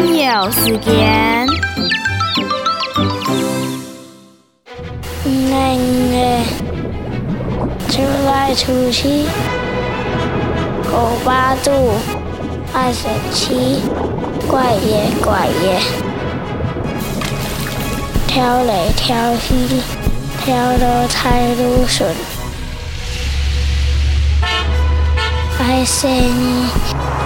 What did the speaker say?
有时间。五个出来出去，狗八度，二十七，怪耶怪耶，跳来跳去，跳到太鲁顺，爱生你。